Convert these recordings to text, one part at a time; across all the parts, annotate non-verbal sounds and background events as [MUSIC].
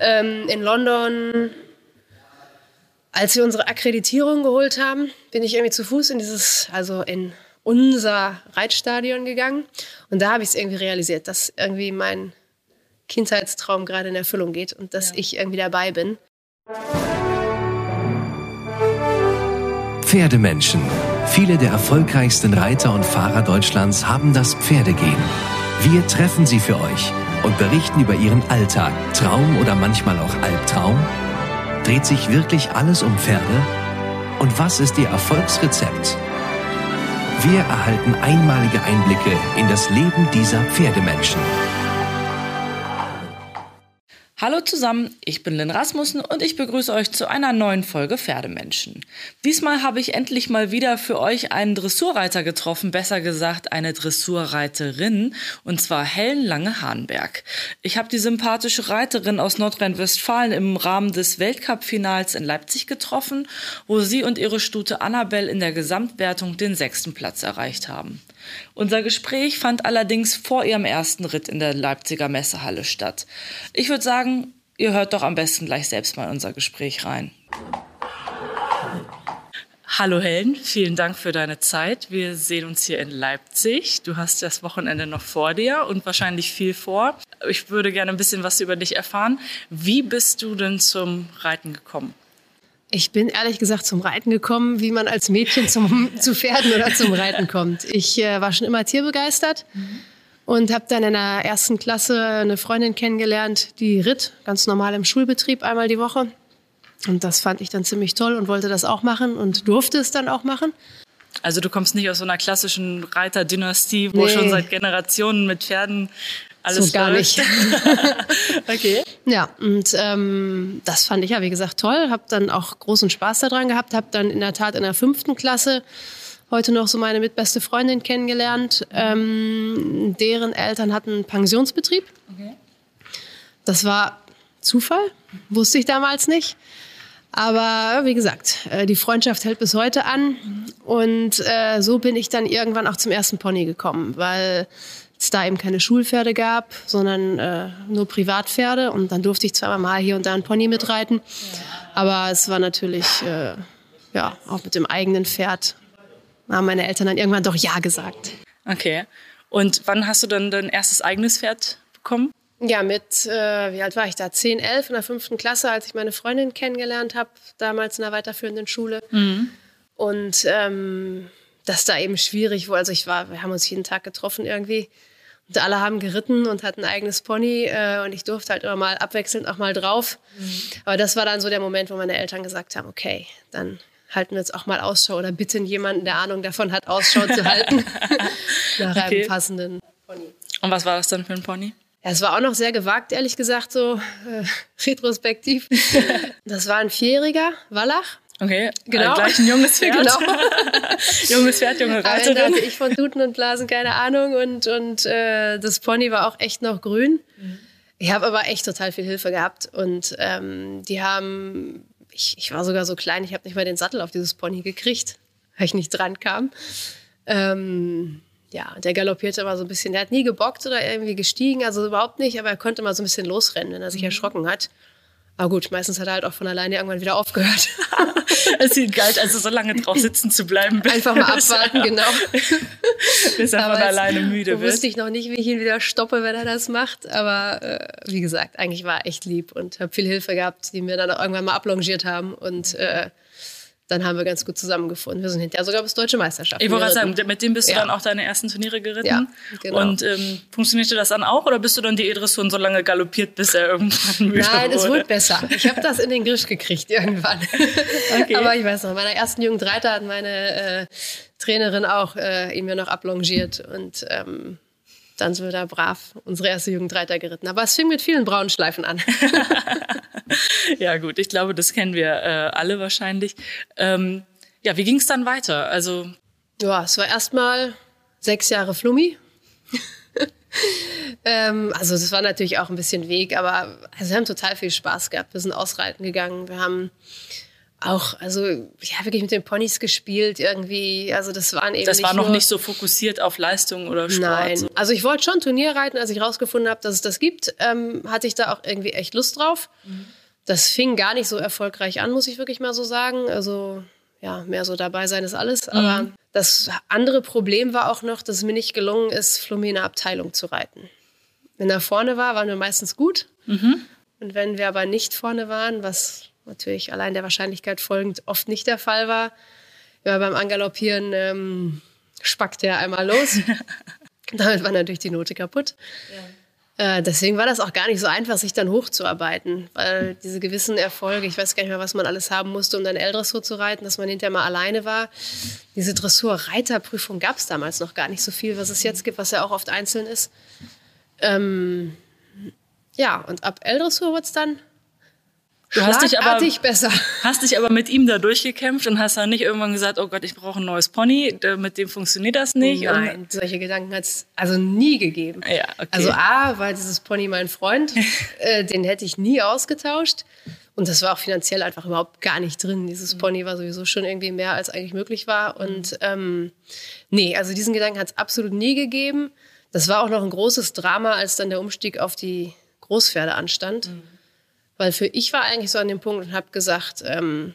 Ähm, in London, als wir unsere Akkreditierung geholt haben, bin ich irgendwie zu Fuß in dieses, also in unser Reitstadion gegangen. Und da habe ich es irgendwie realisiert, dass irgendwie mein Kindheitstraum gerade in Erfüllung geht und dass ja. ich irgendwie dabei bin. Pferdemenschen. Viele der erfolgreichsten Reiter und Fahrer Deutschlands haben das Pferdegehen. Wir treffen sie für euch und berichten über ihren Alltag, Traum oder manchmal auch Albtraum. Dreht sich wirklich alles um Pferde? Und was ist ihr Erfolgsrezept? Wir erhalten einmalige Einblicke in das Leben dieser Pferdemenschen. Hallo zusammen, ich bin Lynn Rasmussen und ich begrüße euch zu einer neuen Folge Pferdemenschen. Diesmal habe ich endlich mal wieder für euch einen Dressurreiter getroffen, besser gesagt eine Dressurreiterin, und zwar Helen Lange-Hahnberg. Ich habe die sympathische Reiterin aus Nordrhein-Westfalen im Rahmen des Weltcup-Finals in Leipzig getroffen, wo sie und ihre Stute Annabelle in der Gesamtwertung den sechsten Platz erreicht haben. Unser Gespräch fand allerdings vor ihrem ersten Ritt in der Leipziger Messehalle statt. Ich würde sagen, ihr hört doch am besten gleich selbst mal unser Gespräch rein. Hallo Helen, vielen Dank für deine Zeit. Wir sehen uns hier in Leipzig. Du hast das Wochenende noch vor dir und wahrscheinlich viel vor. Ich würde gerne ein bisschen was über dich erfahren. Wie bist du denn zum Reiten gekommen? Ich bin ehrlich gesagt zum Reiten gekommen, wie man als Mädchen zum, [LAUGHS] zu Pferden oder zum Reiten kommt. Ich äh, war schon immer tierbegeistert mhm. und habe dann in der ersten Klasse eine Freundin kennengelernt, die ritt ganz normal im Schulbetrieb einmal die Woche. Und das fand ich dann ziemlich toll und wollte das auch machen und durfte es dann auch machen. Also du kommst nicht aus so einer klassischen Reiterdynastie, wo nee. schon seit Generationen mit Pferden alles so gar läuft. nicht. [LAUGHS] okay. Ja, und ähm, das fand ich ja, wie gesagt, toll. Habe dann auch großen Spaß daran gehabt. Habe dann in der Tat in der fünften Klasse heute noch so meine mitbeste Freundin kennengelernt. Ähm, deren Eltern hatten einen Pensionsbetrieb. Okay. Das war Zufall, wusste ich damals nicht. Aber wie gesagt, äh, die Freundschaft hält bis heute an. Und äh, so bin ich dann irgendwann auch zum ersten Pony gekommen, weil es da eben keine Schulpferde gab, sondern äh, nur Privatpferde. Und dann durfte ich zweimal mal hier und da ein Pony mitreiten. Aber es war natürlich, äh, ja, auch mit dem eigenen Pferd, haben meine Eltern dann irgendwann doch Ja gesagt. Okay. Und wann hast du dann dein erstes eigenes Pferd bekommen? Ja, mit, äh, wie alt war ich da? 10, 11 in der fünften Klasse, als ich meine Freundin kennengelernt habe, damals in der weiterführenden Schule. Mhm. Und ähm, das da eben schwierig wo Also ich war, wir haben uns jeden Tag getroffen irgendwie. Alle haben geritten und hatten ein eigenes Pony äh, und ich durfte halt immer mal abwechselnd auch mal drauf. Mhm. Aber das war dann so der Moment, wo meine Eltern gesagt haben, okay, dann halten wir jetzt auch mal Ausschau oder bitten jemanden, der Ahnung davon hat, Ausschau zu halten [LAUGHS] nach okay. einem passenden Pony. Und was war das dann für ein Pony? Ja, es war auch noch sehr gewagt, ehrlich gesagt, so äh, [LAUGHS] retrospektiv. [LAUGHS] das war ein Vierjähriger Wallach. Okay, genau. gleich ein junges Pferd. genau. [LAUGHS] junges Pferd, junge Reiterin. Da hatte ich von Tuten und Blasen keine Ahnung und, und äh, das Pony war auch echt noch grün. Mhm. Ich habe aber echt total viel Hilfe gehabt und ähm, die haben, ich, ich war sogar so klein, ich habe nicht mal den Sattel auf dieses Pony gekriegt, weil ich nicht dran kam. Ähm, ja, der galoppierte immer so ein bisschen. Der hat nie gebockt oder irgendwie gestiegen, also überhaupt nicht, aber er konnte mal so ein bisschen losrennen, wenn er sich mhm. erschrocken hat. Aber gut, meistens hat er halt auch von alleine irgendwann wieder aufgehört. [LAUGHS] es sieht geil, also so lange drauf sitzen zu bleiben. Einfach mal [LAUGHS] abwarten, genau. bis er von alleine müde wird. Wusste ich noch nicht, wie ich ihn wieder stoppe, wenn er das macht. Aber äh, wie gesagt, eigentlich war er echt lieb und habe viel Hilfe gehabt, die mir dann auch irgendwann mal ablongiert haben. Und äh, dann haben wir ganz gut zusammengefunden. Wir sind hinterher sogar bis Deutsche Meisterschaft. Ich wollte gerade sagen, mit dem bist du ja. dann auch deine ersten Turniere geritten. Ja, genau. Und ähm, funktionierte das dann auch oder bist du dann die Edressun so lange galoppiert, bis er irgendwann [LAUGHS] müde Nein, wurde? es wurde besser. Ich habe das in den Griff gekriegt irgendwann. [LAUGHS] Okay. Aber ich weiß noch, in meiner ersten Jugendreiter hat meine äh, Trainerin auch äh, ihn mir noch ablongiert und ähm, dann sind wir da brav unsere erste Jugendreiter geritten. Aber es fing mit vielen braunen Schleifen an. [LAUGHS] ja gut, ich glaube, das kennen wir äh, alle wahrscheinlich. Ähm, ja, wie ging es dann weiter? Also ja, es war erstmal sechs Jahre Flummi. [LAUGHS] ähm, also das war natürlich auch ein bisschen Weg, aber also wir haben total viel Spaß gehabt. Wir sind ausreiten gegangen, wir haben auch, also ja, wirklich mit den Ponys gespielt irgendwie. Also das waren eben. Das war noch nicht so fokussiert auf Leistung oder Sport. Nein, so. also ich wollte schon Turnier reiten, als ich rausgefunden habe, dass es das gibt, ähm, hatte ich da auch irgendwie echt Lust drauf. Mhm. Das fing gar nicht so erfolgreich an, muss ich wirklich mal so sagen. Also ja, mehr so dabei sein ist alles. Aber Mhm. das andere Problem war auch noch, dass es mir nicht gelungen ist, einer Abteilung zu reiten. Wenn er vorne war, waren wir meistens gut. Mhm. Und wenn wir aber nicht vorne waren, was natürlich allein der Wahrscheinlichkeit folgend oft nicht der Fall war, ja, beim Angaloppieren ähm, spackte er einmal los. [LAUGHS] Damit war natürlich die Note kaputt. Äh, deswegen war das auch gar nicht so einfach, sich dann hochzuarbeiten, weil diese gewissen Erfolge, ich weiß gar nicht mehr, was man alles haben musste, um dann L-Dressur zu reiten, dass man hinterher mal alleine war. Diese Dressur-Reiterprüfung gab es damals noch gar nicht so viel, was es jetzt gibt, was ja auch oft einzeln ist. Ähm, ja, und ab L-Dressur wurde es dann Du hast dich aber- besser. Hast dich aber mit ihm da durchgekämpft und hast dann nicht irgendwann gesagt, oh Gott, ich brauche ein neues Pony, mit dem funktioniert das nicht. Nein, solche Gedanken hat es also nie gegeben. Ja, okay. Also A, war dieses Pony mein Freund, [LAUGHS] äh, den hätte ich nie ausgetauscht. Und das war auch finanziell einfach überhaupt gar nicht drin. Dieses Pony war sowieso schon irgendwie mehr, als eigentlich möglich war. Und ähm, nee, also diesen Gedanken hat es absolut nie gegeben. Das war auch noch ein großes Drama, als dann der Umstieg auf die Großpferde anstand. Weil für ich war eigentlich so an dem Punkt und habe gesagt, ähm,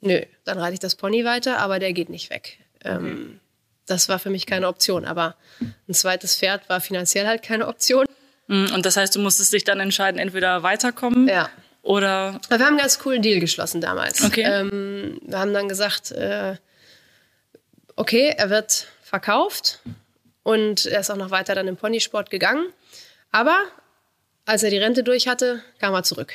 nö, dann reite ich das Pony weiter, aber der geht nicht weg. Ähm, das war für mich keine Option. Aber ein zweites Pferd war finanziell halt keine Option. Mm, Und das heißt, du musstest dich dann entscheiden, entweder weiterkommen Ja. oder Aber wir haben einen ganz coolen Deal geschlossen damals. Okay. Ähm, wir haben dann gesagt, äh, okay, er wird verkauft und er ist auch noch weiter dann im Ponysport gegangen. Aber als er die Rente durch hatte, kam er zurück.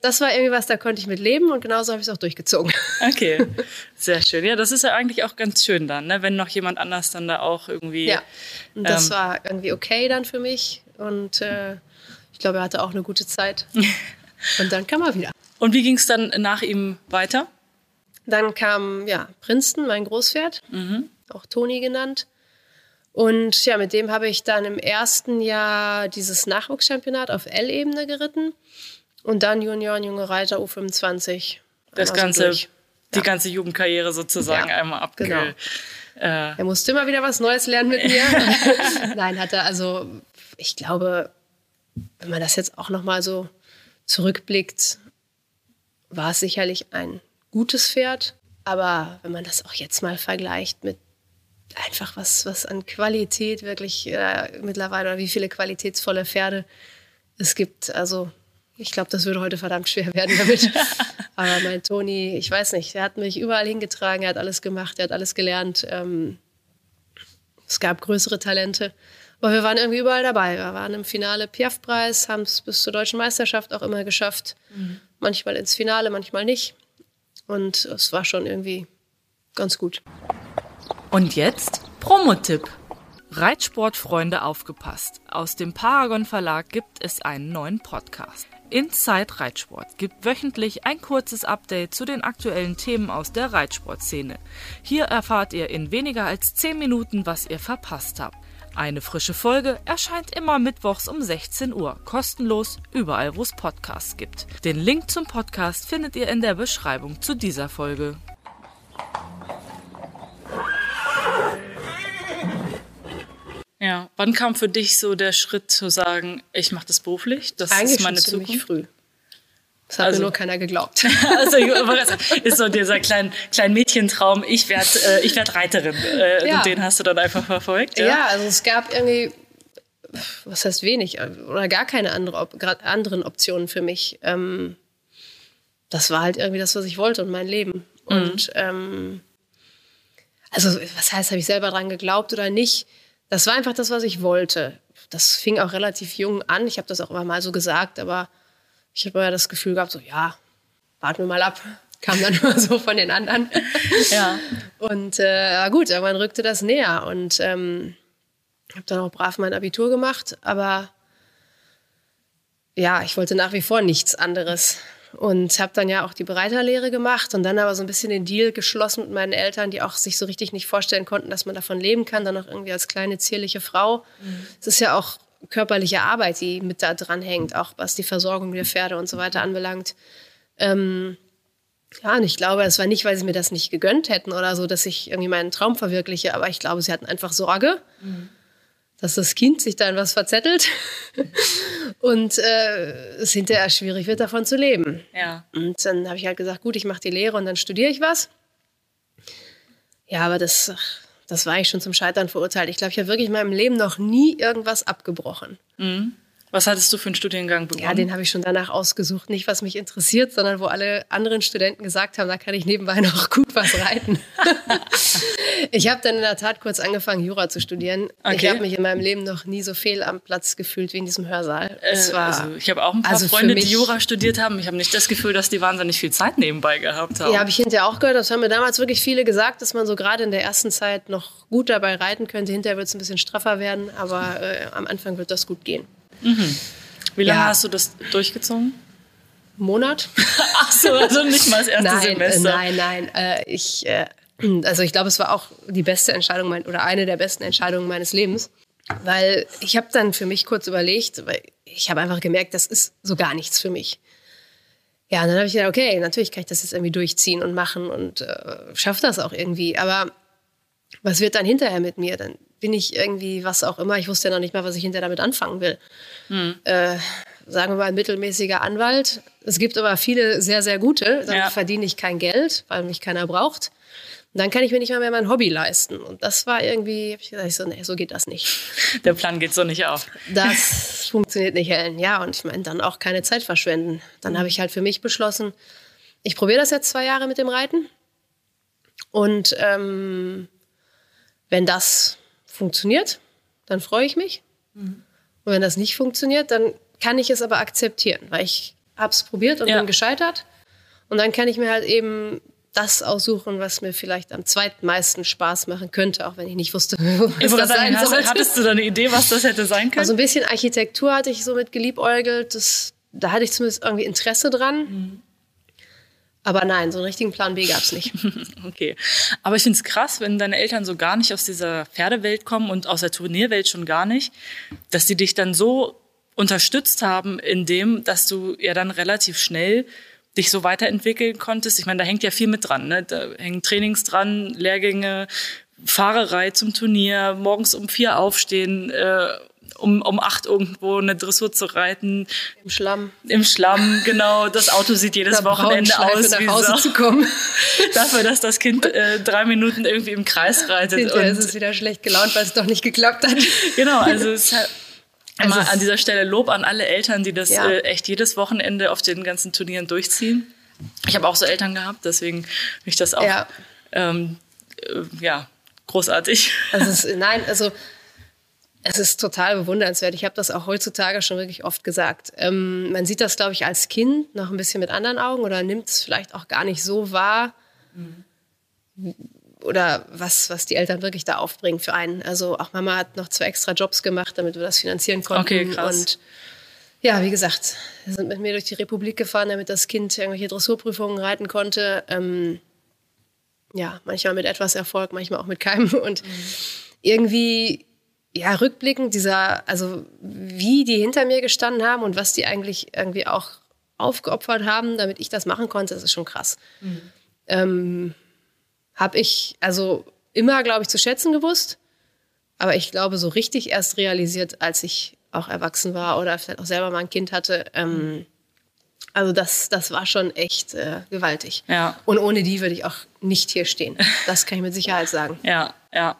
Das war irgendwie was, da konnte ich mit leben und genauso habe ich es auch durchgezogen. Okay, [LAUGHS] sehr schön. Ja, das ist ja eigentlich auch ganz schön dann, ne? wenn noch jemand anders dann da auch irgendwie. Ja, und das Ähm. war irgendwie okay dann für mich und äh, ich glaube, er hatte auch eine gute Zeit. [LAUGHS] und dann kam er wieder. Und wie ging es dann nach ihm weiter? Dann kam ja Princeton, mein Großpferd, auch Toni genannt. Und ja, mit dem habe ich dann im ersten Jahr dieses Nachwuchschampionat auf L-Ebene geritten und dann Junioren, junge Reiter U25. Das ganze, durch. die ganze Jugendkarriere sozusagen Ja, einmal abge. genau. Äh, Er musste immer wieder was Neues lernen mit mir. [LAUGHS] Nein, hat er also, ich glaube, wenn man das jetzt auch noch mal so zurückblickt, war es sicherlich ein gutes Pferd. Aber wenn man das auch jetzt mal vergleicht mit einfach was, was an Qualität wirklich äh, mittlerweile oder wie viele qualitätsvolle Pferde es gibt, also ich glaube, das würde heute verdammt schwer werden damit. [LAUGHS] Aber mein Toni, ich weiß nicht, er hat mich überall hingetragen, er hat alles gemacht, er hat alles gelernt. Ähm, es gab größere Talente. Aber wir waren irgendwie überall dabei. Wir waren im Finale Piaf-Preis, haben es bis zur deutschen Meisterschaft auch immer geschafft. Manchmal ins Finale, manchmal nicht. Und es war schon irgendwie ganz gut. Und jetzt Promotipp. Reitsportfreunde aufgepasst. Aus dem Paragon Verlag gibt es einen neuen Podcast. Inside Reitsport gibt wöchentlich ein kurzes Update zu den aktuellen Themen aus der Reitsportszene. Hier erfahrt ihr in weniger als 10 Minuten, was ihr verpasst habt. Eine frische Folge erscheint immer mittwochs um 16 Uhr, kostenlos überall, wo es Podcasts gibt. Den Link zum Podcast findet ihr in der Beschreibung zu dieser Folge. Ja, wann kam für dich so der Schritt zu sagen, ich mache das beruflich, das Eigentlich ist meine ziemlich Zukunft? früh. Das hat Also- mir nur keiner geglaubt. [LAUGHS] Also [LAUGHS] ist so dieser kleine klein Mädchentraum, ich werde äh, ich werd Reiterin. Äh, Ja. Und den hast du dann einfach verfolgt. Ja, also es gab irgendwie, was heißt wenig, oder gar keine andere, anderen Optionen für mich. Ähm, das war halt irgendwie das, was ich wollte und mein Leben. Und ähm, also, was heißt, habe ich selber dran geglaubt oder nicht? Das war einfach das, was ich wollte. Das fing auch relativ jung an. Ich habe das auch immer mal so gesagt, aber ich habe ja das Gefühl gehabt, so, ja, warten wir mal ab. [LAUGHS] Kam dann immer so von den anderen. [LAUGHS] Ja. Und äh, gut, irgendwann rückte das näher und ähm, habe dann auch brav mein Abitur gemacht, aber ja, ich wollte nach wie vor nichts anderes und habe dann ja auch die Bereiterlehre gemacht und dann aber so ein bisschen den Deal geschlossen mit meinen Eltern, die auch sich so richtig nicht vorstellen konnten, dass man davon leben kann, dann auch irgendwie als kleine zierliche Frau. Es ist ja auch körperliche Arbeit, die mit da dran hängt, auch was die Versorgung der Pferde und so weiter anbelangt. Ähm, Ja, und ich glaube, es war nicht, weil sie mir das nicht gegönnt hätten oder so, dass ich irgendwie meinen Traum verwirkliche, aber ich glaube, sie hatten einfach Sorge, mhm. Dass das Kind sich da in was verzettelt [LAUGHS] und äh, es hinterher schwierig wird, davon zu leben. Ja. Und dann habe ich halt gesagt, gut, ich mache die Lehre und dann studiere ich was. Ja, aber das, das war ich schon zum Scheitern verurteilt. Ich glaube, ich habe wirklich in meinem Leben noch nie irgendwas abgebrochen. Mhm. Was hattest du für einen Studiengang begonnen? Ja, den habe ich schon danach ausgesucht. Nicht, was mich interessiert, sondern wo alle anderen Studenten gesagt haben, da kann ich nebenbei [LAUGHS] noch gut was reiten. [LAUGHS] ich habe dann in der Tat kurz angefangen, Jura zu studieren. Okay. Ich habe mich in meinem Leben noch nie so fehl am Platz gefühlt wie in diesem Hörsaal. Es äh, war, also ich habe auch ein paar also Freunde, die Jura studiert haben. Ich habe nicht das Gefühl, dass die wahnsinnig viel Zeit nebenbei gehabt haben. Ja, habe ich hinterher auch gehört. Das haben mir damals wirklich viele gesagt, dass man so gerade in der ersten Zeit noch gut dabei reiten könnte. Hinterher wird es ein bisschen straffer werden, aber äh, am Anfang wird das gut gehen. Mhm. Wie lange ja. hast du das durchgezogen? Monat. [LAUGHS] Ach so, also nicht mal das erste nein, Semester. Nein, nein, äh, ich, äh, also ich glaube, es war auch die beste Entscheidung mein, oder eine der besten Entscheidungen meines Lebens, weil ich habe dann für mich kurz überlegt, weil ich habe einfach gemerkt, das ist so gar nichts für mich. Ja, und dann habe ich gedacht, okay, natürlich kann ich das jetzt irgendwie durchziehen und machen und äh, schaffe das auch irgendwie. Aber was wird dann hinterher mit mir? Dann bin ich irgendwie, was auch immer, ich wusste ja noch nicht mal, was ich hinterher damit anfangen will. Hm. Äh, sagen wir mal, ein mittelmäßiger Anwalt. Es gibt aber viele sehr, sehr gute. Dann ja. verdiene ich kein Geld, weil mich keiner braucht. Und dann kann ich mir nicht mal mehr mein Hobby leisten. Und das war irgendwie, hab ich gesagt, so, nee, so geht das nicht. [LAUGHS] Der Plan geht so nicht auf. Das [LAUGHS] funktioniert nicht, Helen. Ja, und ich meine, dann auch keine Zeit verschwenden. Dann habe ich halt für mich beschlossen, ich probiere das jetzt zwei Jahre mit dem Reiten. Und ähm, wenn das funktioniert, dann freue ich mich. Mhm. Und wenn das nicht funktioniert, dann kann ich es aber akzeptieren, weil ich habe es probiert und ja. bin gescheitert. Und dann kann ich mir halt eben das aussuchen, was mir vielleicht am zweitmeisten Spaß machen könnte, auch wenn ich nicht wusste, [LAUGHS] was das sein hast, sollte. Hattest du da eine Idee, was das hätte sein können? Also ein bisschen Architektur hatte ich so mit geliebäugelt. Das, da hatte ich zumindest irgendwie Interesse dran. Mhm. Aber nein, so einen richtigen Plan B gab es nicht. [LAUGHS] okay. Aber ich finde es krass, wenn deine Eltern so gar nicht aus dieser Pferdewelt kommen und aus der Turnierwelt schon gar nicht, dass sie dich dann so unterstützt haben, in dem, dass du ja dann relativ schnell dich so weiterentwickeln konntest. Ich meine, da hängt ja viel mit dran. Ne? Da hängen Trainings dran, Lehrgänge, Fahrerei zum Turnier, morgens um vier aufstehen, äh, um, um acht irgendwo eine Dressur zu reiten. Im Schlamm. Im Schlamm, genau. Das Auto sieht jedes Wochenende aus nach Hause zu kommen. [LAUGHS] Dafür, dass das Kind äh, drei Minuten irgendwie im Kreis reitet. Hinterher ist es wieder schlecht gelaunt, weil es doch nicht geklappt hat. Genau, also [LAUGHS] es hat also Mal an dieser Stelle Lob an alle Eltern, die das ja. äh, echt jedes Wochenende auf den ganzen Turnieren durchziehen. Ich habe auch so Eltern gehabt, deswegen finde ich das auch ja, ähm, äh, ja großartig. Also es, nein, also es ist total bewundernswert. Ich habe das auch heutzutage schon wirklich oft gesagt. Ähm, man sieht das, glaube ich, als Kind noch ein bisschen mit anderen Augen oder nimmt es vielleicht auch gar nicht so wahr. Mhm. Oder was, was die Eltern wirklich da aufbringen für einen. Also auch Mama hat noch zwei extra Jobs gemacht, damit wir das finanzieren konnten. Okay, krass. Und ja, wie gesagt, wir sind mit mir durch die Republik gefahren, damit das Kind irgendwelche Dressurprüfungen reiten konnte. Ähm, ja, manchmal mit etwas Erfolg, manchmal auch mit keinem. Und mhm. irgendwie ja, rückblickend, dieser, also wie die hinter mir gestanden haben und was die eigentlich irgendwie auch aufgeopfert haben, damit ich das machen konnte, das ist schon krass. Mhm. Ähm, habe ich also immer, glaube ich, zu schätzen gewusst, aber ich glaube, so richtig erst realisiert, als ich auch erwachsen war oder vielleicht auch selber mal ein Kind hatte. Ähm, also das, das war schon echt äh, gewaltig. Ja. Und ohne die würde ich auch nicht hier stehen. Das kann ich mit Sicherheit sagen. Ja, ja.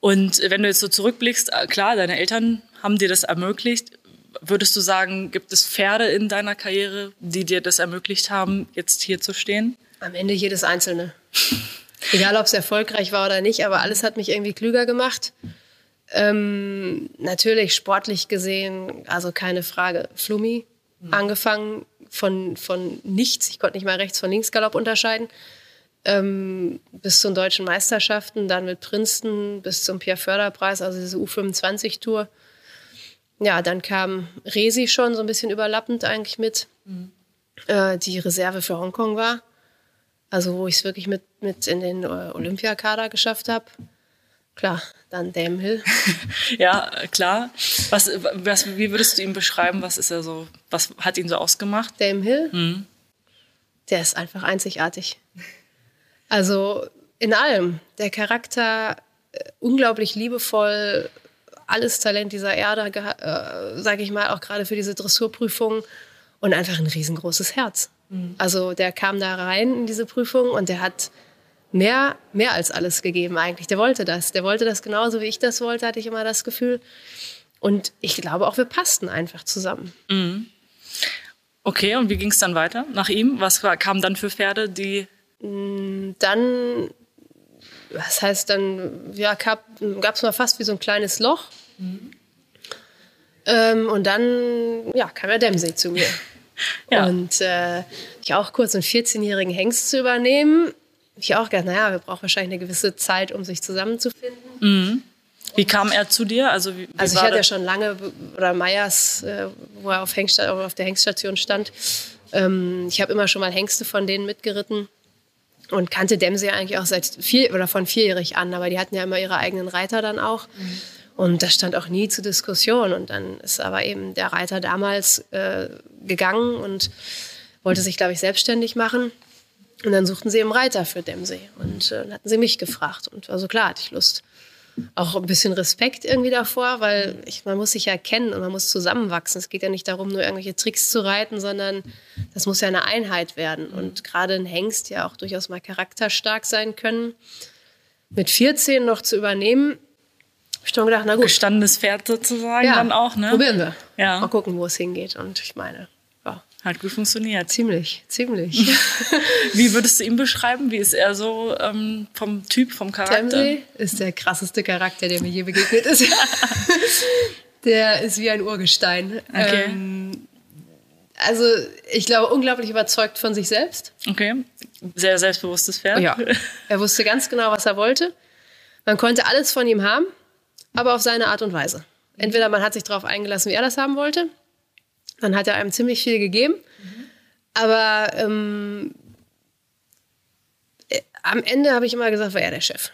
Und wenn du jetzt so zurückblickst, äh, klar, deine Eltern haben dir das ermöglicht. Würdest du sagen, gibt es Pferde in deiner Karriere, die dir das ermöglicht haben, jetzt hier zu stehen? Am Ende jedes Einzelne. [LAUGHS] Egal, ob es erfolgreich war oder nicht, aber alles hat mich irgendwie klüger gemacht. Ähm, natürlich sportlich gesehen, also keine Frage. Flummi, mhm. angefangen von, von nichts. Ich konnte nicht mal rechts von links Galopp unterscheiden ähm, bis zu den deutschen Meisterschaften, dann mit Princeton bis zum Pierre-Förderpreis, also diese U25-Tour. Ja, dann kam Resi schon so ein bisschen überlappend eigentlich mit, mhm. äh, die Reserve für Hongkong war. Also wo ich es wirklich mit, mit in den äh, Olympiakader geschafft habe. Klar, dann Dame Hill. [LAUGHS] ja, klar. Was, was, wie würdest du ihn beschreiben? Was ist er so, was hat ihn so ausgemacht? Dame Hill? Mhm der ist einfach einzigartig. Also in allem. Der Charakter äh, unglaublich liebevoll, alles Talent dieser Erde, äh, sage ich mal, auch gerade für diese Dressurprüfung und einfach ein riesengroßes Herz. Mhm. Also der kam da rein in diese Prüfung und der hat mehr, mehr als alles gegeben eigentlich. Der wollte das. Der wollte das genauso, wie ich das wollte, hatte ich immer das Gefühl. Und ich glaube auch, wir passten einfach zusammen. Mhm. Okay, und wie ging es dann weiter nach ihm? Was kam dann für Pferde, die. Mm, dann, was heißt dann, ja, gab es mal fast wie so ein kleines Loch. Mhm. Ähm, und dann, ja, kam der Dempsey zu mir. [LAUGHS] ja. Und äh, ich auch kurz einen 14-jährigen Hengst zu übernehmen. Ich auch gedacht, naja, wir brauchen wahrscheinlich eine gewisse Zeit, um sich zusammenzufinden. Mhm. Wie kam er zu dir? Also, wie, wie also ich hatte ja schon lange, oder Meyers, äh, wo er auf, Hengst, auf der Hengststation stand. Ähm, ich habe immer schon mal Hengste von denen mitgeritten und kannte Dempsey eigentlich auch seit vier oder von vierjährig an, aber die hatten ja immer ihre eigenen Reiter dann auch. Mhm. Und das stand auch nie zur Diskussion. Und dann ist aber eben der Reiter damals äh, gegangen und wollte sich, glaube ich, selbstständig machen. Und dann suchten sie eben Reiter für Dempsey. Und äh, dann hatten sie mich gefragt. Und also klar, hatte ich Lust auch ein bisschen Respekt irgendwie davor, weil ich, man muss sich ja kennen und man muss zusammenwachsen. Es geht ja nicht darum, nur irgendwelche Tricks zu reiten, sondern das muss ja eine Einheit werden. Und gerade ein Hengst ja auch durchaus mal charakterstark sein können. Mit 14 noch zu übernehmen, habe ich schon gedacht, na gut. Gestandenes Pferd sozusagen ja, dann auch, ne? Probieren wir. Ja. Mal gucken, wo es hingeht. Und ich meine, hat gut funktioniert. Ziemlich, ziemlich. [LAUGHS] Wie würdest du ihn beschreiben? Wie ist er so ähm, vom Typ, vom Charakter? Temple ist der krasseste Charakter, der mir je begegnet ist. [LAUGHS] der ist wie ein Urgestein. Okay. Ähm, also ich glaube, unglaublich überzeugt von sich selbst. Okay, sehr selbstbewusstes Pferd. Ja, [LAUGHS] er wusste ganz genau, was er wollte. Man konnte alles von ihm haben, aber auf seine Art und Weise. Entweder man hat sich darauf eingelassen, wie er das haben wollte, dann hat er einem ziemlich viel gegeben. Mhm. Aber ähm, äh, am Ende habe ich immer gesagt, war er der Chef.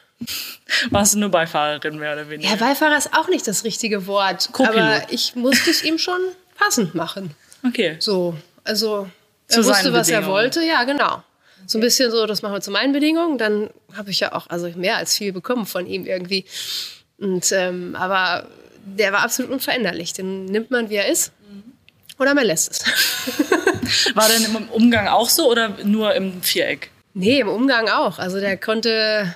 Warst du nur Beifahrerin mehr oder weniger? Ja, Beifahrer ist auch nicht das richtige Wort. Aber ich musste es ihm schon passend machen. Okay. So, also er zu wusste, was er wollte. Ja, genau. So ein bisschen so, das machen wir zu meinen Bedingungen. Dann habe ich ja auch also mehr als viel bekommen von ihm irgendwie. Und ähm, aber der war absolut unveränderlich. Den nimmt man, wie er ist. Oder man lässt es. [LAUGHS] War denn im Umgang auch so oder nur im Viereck? Nee, im Umgang auch. Also der konnte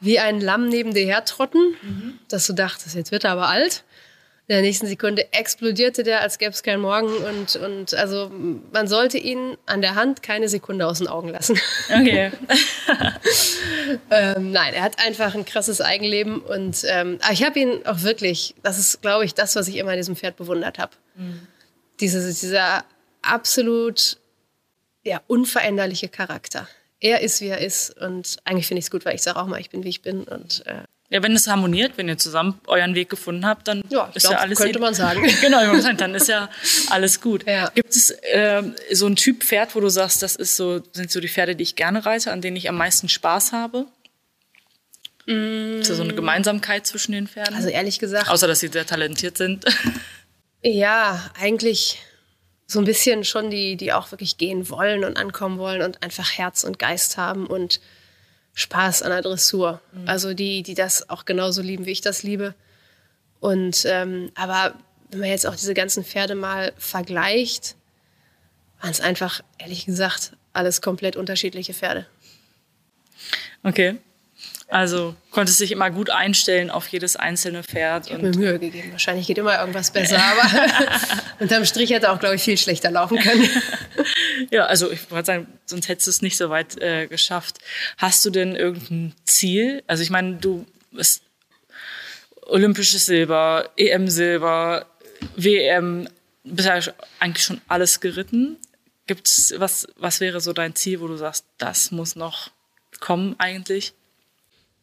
wie ein Lamm neben dir hertrotten, mhm. dass du dachtest, jetzt wird er aber alt. In der nächsten Sekunde explodierte der, als gäbe es keinen Morgen. Und, und also man sollte ihn an der Hand keine Sekunde aus den Augen lassen. Okay. [LAUGHS] ähm, nein, er hat einfach ein krasses Eigenleben. Und ähm, ich habe ihn auch wirklich, das ist, glaube ich, das, was ich immer an diesem Pferd bewundert habe. Mhm diese, dieser absolut ja, unveränderliche Charakter. Er ist, wie er ist. Und eigentlich finde ich es gut, weil ich sage auch mal, ich bin, wie ich bin. Und, äh, ja, wenn es harmoniert, wenn ihr zusammen euren Weg gefunden habt, dann ja, ist glaub, ja alles könnte man sagen. [LAUGHS] genau, dann ist ja alles gut. Ja. Gibt es äh, so ein Typ Pferd, wo du sagst, das ist so, sind so die Pferde, die ich gerne reite, an denen ich am meisten Spaß habe? Mm. Ist da so eine Gemeinsamkeit zwischen den Pferden? Also ehrlich gesagt. Außer, dass sie sehr talentiert sind. [LAUGHS] Ja, eigentlich so ein bisschen schon die, die auch wirklich gehen wollen und ankommen wollen und einfach Herz und Geist haben und Spaß an der Dressur. Mhm. Also die, die das auch genauso lieben, wie ich das liebe. Und ähm, aber wenn man jetzt auch diese ganzen Pferde mal vergleicht, waren es einfach, ehrlich gesagt, alles komplett unterschiedliche Pferde. Okay. Also konntest dich immer gut einstellen auf jedes einzelne Pferd. Ich habe mir Mühe gegeben. Wahrscheinlich geht immer irgendwas besser, aber [LAUGHS] unterm Strich hätte auch, glaube ich, viel schlechter laufen können. [LAUGHS] ja, also ich wollte sagen, sonst hättest du es nicht so weit äh, geschafft. Hast du denn irgendein Ziel? Also ich meine, du bist olympisches Silber, EM-Silber, WM, bist ja eigentlich schon alles geritten. Gibt's was, was wäre so dein Ziel, wo du sagst, das muss noch kommen eigentlich?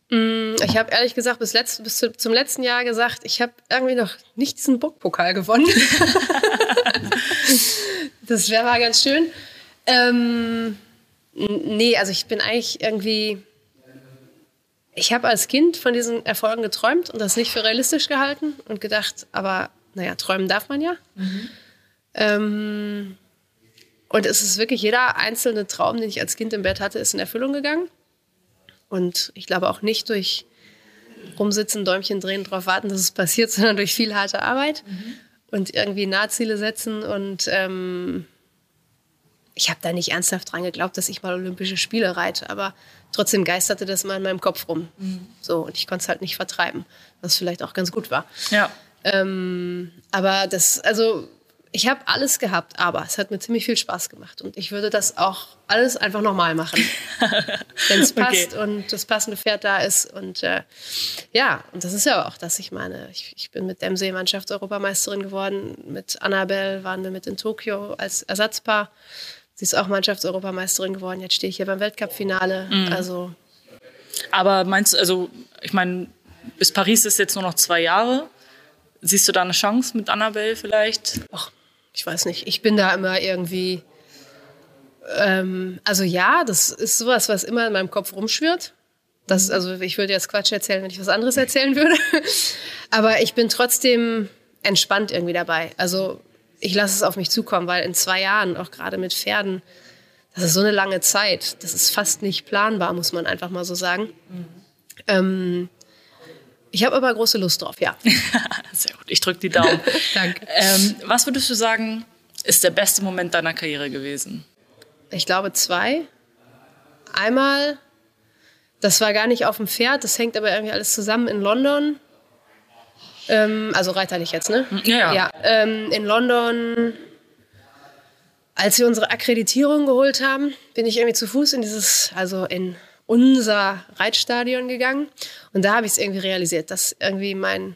Mm, ich habe ehrlich gesagt bis, letzt, bis zum letzten Jahr gesagt, ich habe irgendwie noch nicht diesen Bockpokal gewonnen. [LAUGHS] das wäre mal ganz schön. Ähm, nee, also ich bin eigentlich irgendwie. Ich habe als Kind von diesen Erfolgen geträumt und das nicht für realistisch gehalten und gedacht, aber naja, träumen darf man ja. Mhm. Ähm, Und es ist wirklich jeder einzelne Traum, den ich als Kind im Bett hatte, ist in Erfüllung gegangen. Und ich glaube auch nicht durch rumsitzen, Däumchen drehen, darauf warten, dass es passiert, [LAUGHS] sondern durch viel harte Arbeit mhm. und irgendwie Nahziele setzen. Und ähm, ich habe da nicht ernsthaft dran geglaubt, dass ich mal Olympische Spiele reite, aber trotzdem geisterte das mal in meinem Kopf rum. Mhm. So, und ich konnte es halt nicht vertreiben, was vielleicht auch ganz gut war. Ja. Ähm, aber das, also ich habe alles gehabt, aber es hat mir ziemlich viel Spaß gemacht und ich würde das auch alles einfach nochmal machen, [LAUGHS] wenn es passt okay. und das passende Pferd da ist und äh, ja, und das ist ja auch das, ich meine, ich, ich bin mit Dempsey Mannschaftseuropameisterin geworden, mit Annabelle waren wir mit in Tokio als Ersatzpaar, sie ist auch Mannschaftseuropameisterin geworden, jetzt stehe ich hier beim Weltcup-Finale, mhm. also aber meinst du, also ich meine, bis Paris ist jetzt nur noch zwei Jahre. Siehst du da eine Chance mit Annabelle vielleicht? Ach, ich weiß nicht, ich bin da immer irgendwie, ähm, also ja, das ist sowas, was immer in meinem Kopf rumschwirrt. Das, mhm. also ich würde jetzt Quatsch erzählen, wenn ich was anderes erzählen würde. [LAUGHS] Aber ich bin trotzdem entspannt irgendwie dabei. Also ich lasse es auf mich zukommen, weil in zwei Jahren, auch gerade mit Pferden, das ist so eine lange Zeit. Das ist fast nicht planbar, muss man einfach mal so sagen. Mhm. Ähm, ich habe aber große Lust drauf, ja. [LAUGHS] Sehr gut, ich drücke die Daumen. [LAUGHS] Danke. Ähm, was würdest du sagen, ist der beste Moment deiner Karriere gewesen? Ich glaube zwei. Einmal, das war gar nicht auf dem Pferd, das hängt aber irgendwie alles zusammen in London. Ähm, also reiterlich jetzt, ne? Ja, ja. ja ähm, in London, als wir unsere Akkreditierung geholt haben, bin ich irgendwie zu Fuß in dieses, also in unser Reitstadion gegangen. Und da habe ich es irgendwie realisiert, dass irgendwie mein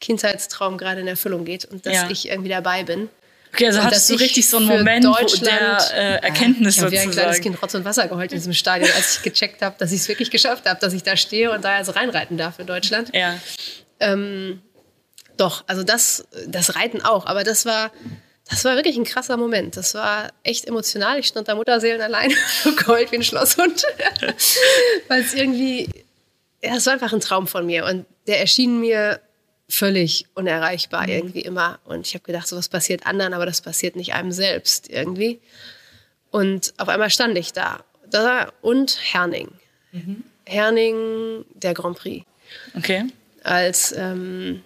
Kindheitstraum gerade in Erfüllung geht und dass ja. ich irgendwie dabei bin. Okay, also und hattest du richtig so einen Moment der äh, Erkenntnis ja, ich habe wie ein kleines Kind Rotz und Wasser geheult in diesem Stadion, als ich gecheckt habe, dass ich es wirklich geschafft habe, dass ich da stehe und da also reinreiten darf in Deutschland. Ja. Ähm, doch, also das, das Reiten auch, aber das war das war wirklich ein krasser Moment. Das war echt emotional. Ich stand da Mutterseelen allein [LAUGHS] und geheult wie ein Schlosshund. [LAUGHS] Weil es irgendwie, ja, es war einfach ein Traum von mir. Und der erschien mir völlig unerreichbar mhm. irgendwie immer. Und ich habe gedacht, sowas passiert anderen, aber das passiert nicht einem selbst irgendwie. Und auf einmal stand ich da. da und Herning. Mhm. Herning, der Grand Prix. Okay. Als ähm,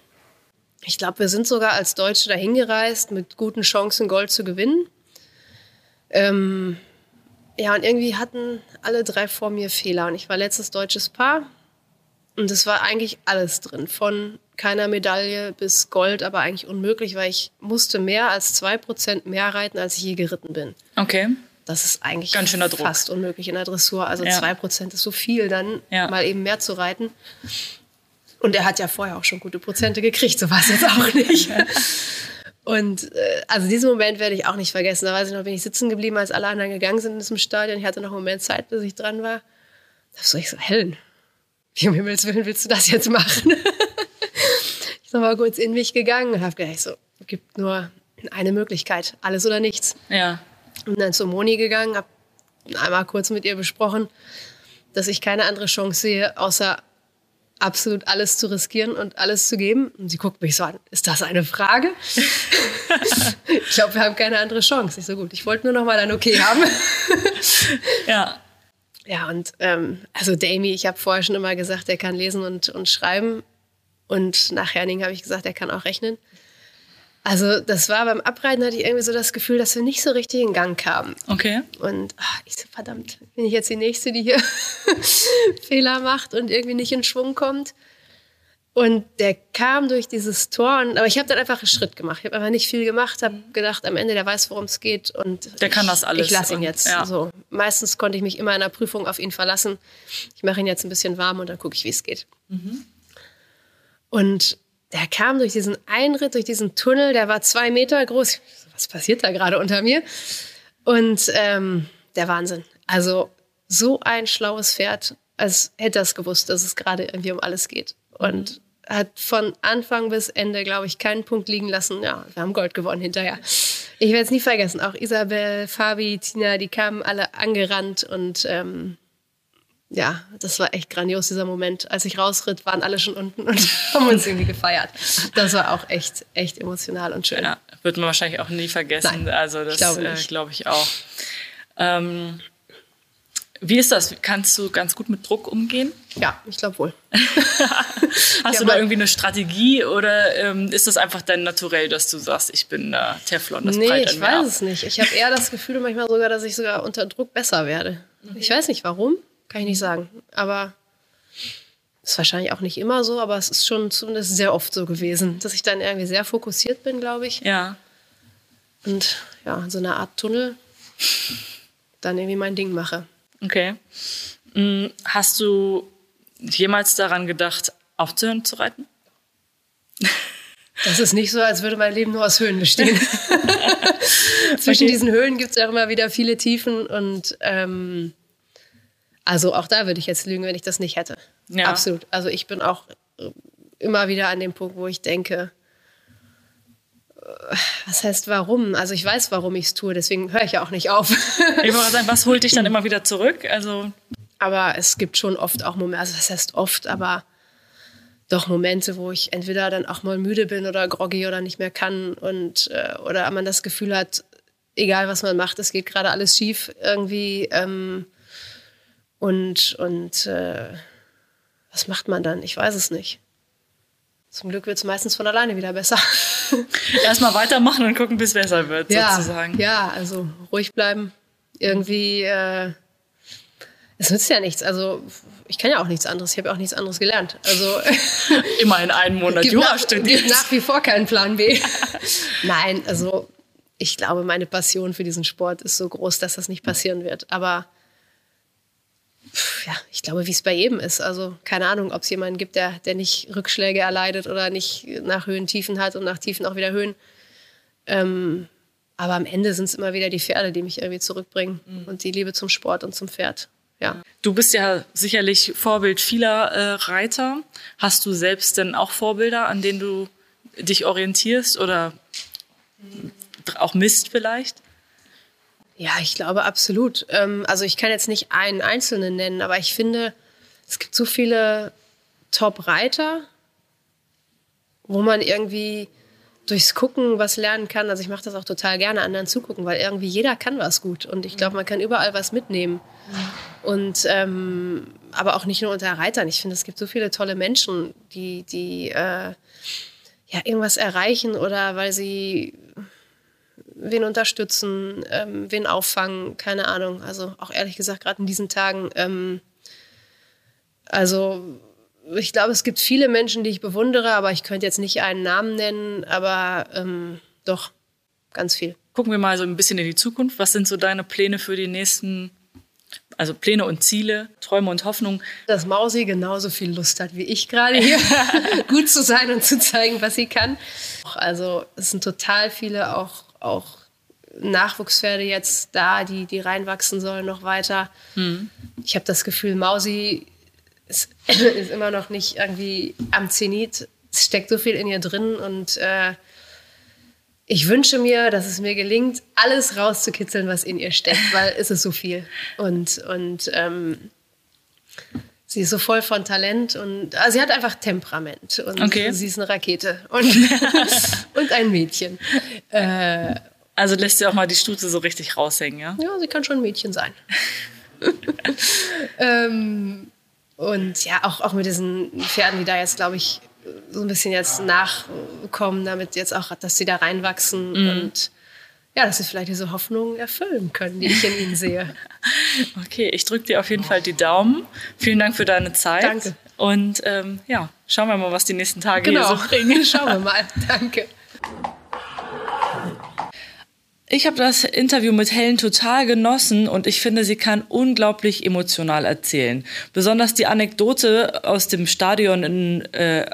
ich glaube, wir sind sogar als Deutsche dahin gereist mit guten Chancen, Gold zu gewinnen. Ähm, ja, und irgendwie hatten alle drei vor mir Fehler. Und ich war letztes deutsches Paar. Und es war eigentlich alles drin. Von keiner Medaille bis Gold, aber eigentlich unmöglich, weil ich musste mehr als zwei Prozent mehr reiten, als ich je geritten bin. Okay. Das ist eigentlich Ganz schöner Druck. fast unmöglich in der Dressur. Also zwei ja. Prozent ist so viel, dann ja. mal eben mehr zu reiten. Und er hat ja vorher auch schon gute Prozente gekriegt, so war es jetzt auch nicht. Und äh, also diesen Moment werde ich auch nicht vergessen. Da weiß ich noch, bin ich sitzen geblieben, als alle anderen gegangen sind in diesem Stadion. Ich hatte noch einen Moment Zeit, bis ich dran war. Da so ich so, Helen, wie um Himmels Willen willst du das jetzt machen? [LAUGHS] ich bin mal kurz in mich gegangen und habe gedacht, so, es gibt nur eine Möglichkeit, alles oder nichts. Ja. Und dann zur Moni gegangen, habe einmal kurz mit ihr besprochen, dass ich keine andere Chance sehe, außer absolut alles zu riskieren und alles zu geben. Und sie guckt mich so an, ist das eine Frage? [LAUGHS] ich glaube, wir haben keine andere Chance. Nicht so gut. Ich wollte nur noch mal ein Okay haben. [LAUGHS] ja. Ja, und ähm, also Damie, ich habe vorher schon immer gesagt, er kann lesen und, und schreiben. Und nach Herning habe ich gesagt, er kann auch rechnen. Also das war beim Abreiten hatte ich irgendwie so das Gefühl, dass wir nicht so richtig in Gang kamen. Okay. Und ach, ich so, verdammt, bin ich jetzt die Nächste, die hier [LAUGHS] Fehler macht und irgendwie nicht in Schwung kommt. Und der kam durch dieses Tor, und, aber ich habe dann einfach einen Schritt gemacht. Ich habe einfach nicht viel gemacht, habe gedacht, am Ende, der weiß, worum es geht. Und der kann das alles. Ich lasse ihn jetzt. Ja. So. Meistens konnte ich mich immer in der Prüfung auf ihn verlassen. Ich mache ihn jetzt ein bisschen warm und dann gucke ich, wie es geht. Mhm. Und der kam durch diesen Einritt, durch diesen Tunnel, der war zwei Meter groß. Was passiert da gerade unter mir? Und ähm, der Wahnsinn. Also so ein schlaues Pferd, als hätte es gewusst, dass es gerade irgendwie um alles geht. Und hat von Anfang bis Ende, glaube ich, keinen Punkt liegen lassen. Ja, wir haben Gold gewonnen hinterher. Ich werde es nie vergessen. Auch Isabel, Fabi, Tina, die kamen alle angerannt und ähm, ja, das war echt grandios, dieser Moment. Als ich rausritt, waren alle schon unten und [LAUGHS] haben uns irgendwie gefeiert. Das war auch echt, echt emotional und schön. Ja, wird man wahrscheinlich auch nie vergessen. Nein, also das glaube äh, glaube ich auch. Ähm, wie ist das? Kannst du ganz gut mit Druck umgehen? Ja, ich glaube wohl. [LAUGHS] Hast Ja, du da irgendwie eine Strategie oder ähm, ist das einfach dein Naturell, dass du sagst, ich bin äh, Teflon, das nee, ich weiß ab? es nicht. Ich habe eher das Gefühl manchmal sogar, dass ich sogar unter Druck besser werde. Ich weiß nicht warum, kann ich nicht sagen. Aber ist wahrscheinlich auch nicht immer so, aber es ist schon zumindest sehr oft so gewesen, dass ich dann irgendwie sehr fokussiert bin, glaube ich. Ja. Und ja, so eine Art Tunnel dann irgendwie mein Ding mache. Okay. Mm, Hast du jemals daran gedacht, aufzuhören zu reiten? Das ist nicht so, als würde mein Leben nur aus Höhen bestehen. [LAUGHS] Zwischen diesen Höhen gibt es ja auch immer wieder viele Tiefen und ähm, also auch da würde ich jetzt lügen, wenn ich das nicht hätte. Ja. Absolut. Also ich bin auch äh, immer wieder an dem Punkt, wo ich denke, äh, was heißt warum? Also ich weiß, warum ich es tue, deswegen höre ich ja auch nicht auf. Ich wollte sagen, was holt dich dann [LAUGHS] immer wieder zurück? Also, Aber es gibt schon oft auch Momente, also das heißt oft, aber doch Momente, wo ich entweder dann auch mal müde bin oder groggy oder nicht mehr kann und äh, oder man das Gefühl hat, egal was man macht, es geht gerade alles schief irgendwie ähm, und und äh, was macht man dann? Ich weiß es nicht. Zum Glück wird es meistens von alleine wieder besser. [LAUGHS] erstmal weitermachen und gucken, bis es besser wird, ja, sozusagen. ja, also ruhig bleiben. Irgendwie, äh, es nützt ja nichts. Also ich kann ja auch nichts anderes. Ich habe ja auch nichts anderes gelernt. Also [LAUGHS] Immer in einem Monat Jura nach, studiert. gibt nach wie vor keinen Plan B. [LAUGHS] Nein, also ich glaube, meine Passion für diesen Sport ist so groß, dass das nicht passieren wird. Aber ja, ich glaube, wie es bei jedem ist. Also keine Ahnung, ob es jemanden gibt, der, der nicht Rückschläge erleidet oder nicht nach Höhen Tiefen hat und nach Tiefen auch wieder Höhen. Ähm, aber am Ende sind es immer wieder die Pferde, die mich irgendwie zurückbringen und die Liebe zum Sport und zum Pferd. Ja. Du bist ja sicherlich Vorbild vieler äh, Reiter. Hast du selbst denn auch Vorbilder, an denen du dich orientierst oder auch misst vielleicht? Ja, ich glaube absolut. Ähm, also ich kann jetzt nicht einen Einzelnen nennen, aber ich finde, es gibt so viele Top-Reiter, wo man irgendwie durchs Gucken was lernen kann. Also ich mache das auch total gerne, anderen zugucken, weil irgendwie jeder kann was gut. Und ich glaube, man kann überall was mitnehmen. Und ähm, aber auch nicht nur unter Reitern. Ich finde, es gibt so viele tolle Menschen, die, die äh, ja irgendwas erreichen oder weil sie wen unterstützen, ähm, wen auffangen, keine Ahnung. Also auch ehrlich gesagt, gerade in diesen Tagen. Ähm, also ich glaube, es gibt viele Menschen, die ich bewundere, aber ich könnte jetzt nicht einen Namen nennen, aber ähm, doch ganz viel. Gucken wir mal so ein bisschen in die Zukunft. Was sind so deine Pläne für die nächsten, also Pläne und Ziele, Träume und Hoffnungen? Dass Mausi genauso viel Lust hat wie ich gerade hier, [LAUGHS] gut zu sein und zu zeigen, was sie kann. Also es sind total viele auch, auch Nachwuchspferde jetzt da, die, die reinwachsen sollen noch weiter. Ich habe das Gefühl, Mausi ist, [LAUGHS] ist immer noch nicht irgendwie am Zenit. Es steckt so viel in ihr drin und äh, ich wünsche mir, dass es mir gelingt, alles rauszukitzeln, was in ihr steckt, weil es ist so viel. Und, und ähm, sie ist so voll von Talent und also sie hat einfach Temperament und Okay. sie ist eine Rakete [LAUGHS] und, und ein Mädchen. Äh, Also lässt sie auch mal die Stute so richtig raushängen, ja? ja, sie kann schon ein Mädchen sein. [LAUGHS] ähm, und ja, auch, auch mit diesen Pferden, die da jetzt, glaube ich, so ein bisschen jetzt nachkommen, damit jetzt auch, dass sie da reinwachsen und ja, dass sie vielleicht diese Hoffnungen erfüllen können, die ich in ihnen sehe. [LAUGHS] Okay, ich drücke dir auf jeden Fall die Daumen. Vielen Dank für deine Zeit. Danke. Und ähm, ja, schauen wir mal, was die nächsten Tage Genau, hier so [LAUGHS] bringen. schauen wir [LAUGHS] mal. Danke. Ich habe das Interview mit Helen total genossen und ich finde, sie kann unglaublich emotional erzählen. Besonders die Anekdote aus dem Stadion in äh,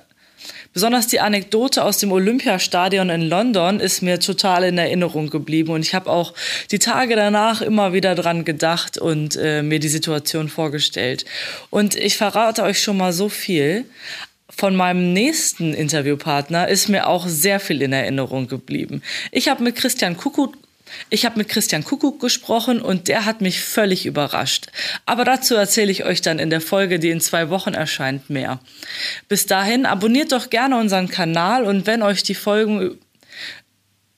Besonders die Anekdote aus dem Olympiastadion in London ist mir total in Erinnerung geblieben und ich habe auch die Tage danach immer wieder dran gedacht und äh, mir die Situation vorgestellt. Und ich verrate euch schon mal so viel. Von meinem nächsten Interviewpartner ist mir auch sehr viel in Erinnerung geblieben. Ich habe mit Christian Kuckuck Ich habe mit Christian Kuckuck gesprochen und der hat mich völlig überrascht. Aber dazu erzähle ich euch dann in der Folge, die in zwei Wochen erscheint, mehr. Bis dahin abonniert doch gerne unseren Kanal und wenn euch die Folgen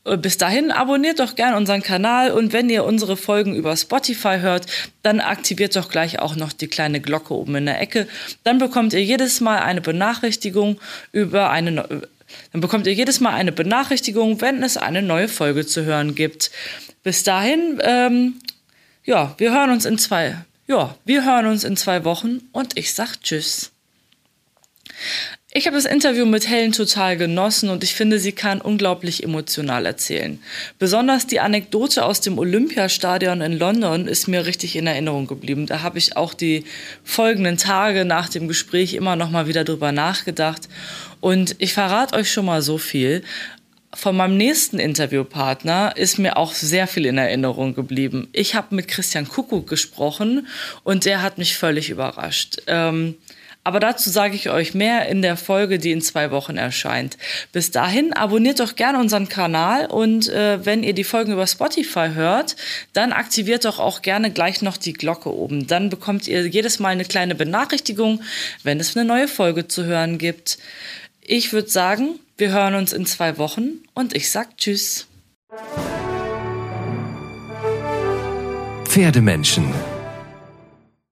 äh, bis dahin abonniert doch gerne unseren Kanal und wenn ihr unsere Folgen über Spotify hört, dann aktiviert doch gleich auch noch die kleine Glocke oben in der Ecke. Dann bekommt ihr jedes Mal eine Benachrichtigung über eine dann bekommt ihr jedes Mal eine Benachrichtigung, wenn es eine neue Folge zu hören gibt. Bis dahin, ähm, ja, wir hören uns in zwei, ja, wir hören uns in zwei Wochen und ich sag Tschüss. Ich habe das Interview mit Helen total genossen und ich finde, sie kann unglaublich emotional erzählen. Besonders die Anekdote aus dem Olympiastadion in London ist mir richtig in Erinnerung geblieben. Da habe ich auch die folgenden Tage nach dem Gespräch immer noch mal wieder drüber nachgedacht. Und ich verrate euch schon mal so viel. Von meinem nächsten Interviewpartner ist mir auch sehr viel in Erinnerung geblieben. Ich habe mit Christian Kuckuck gesprochen und der hat mich völlig überrascht. Ähm, aber dazu sage ich euch mehr in der Folge, die in zwei Wochen erscheint. Bis dahin abonniert doch gerne unseren Kanal und äh, wenn ihr die Folgen über Spotify hört, dann aktiviert doch auch gerne gleich noch die Glocke oben. Dann bekommt ihr jedes Mal eine kleine Benachrichtigung, wenn es eine neue Folge zu hören gibt. Ich würde sagen, wir hören uns in zwei Wochen und ich sag Tschüss. Pferdemenschen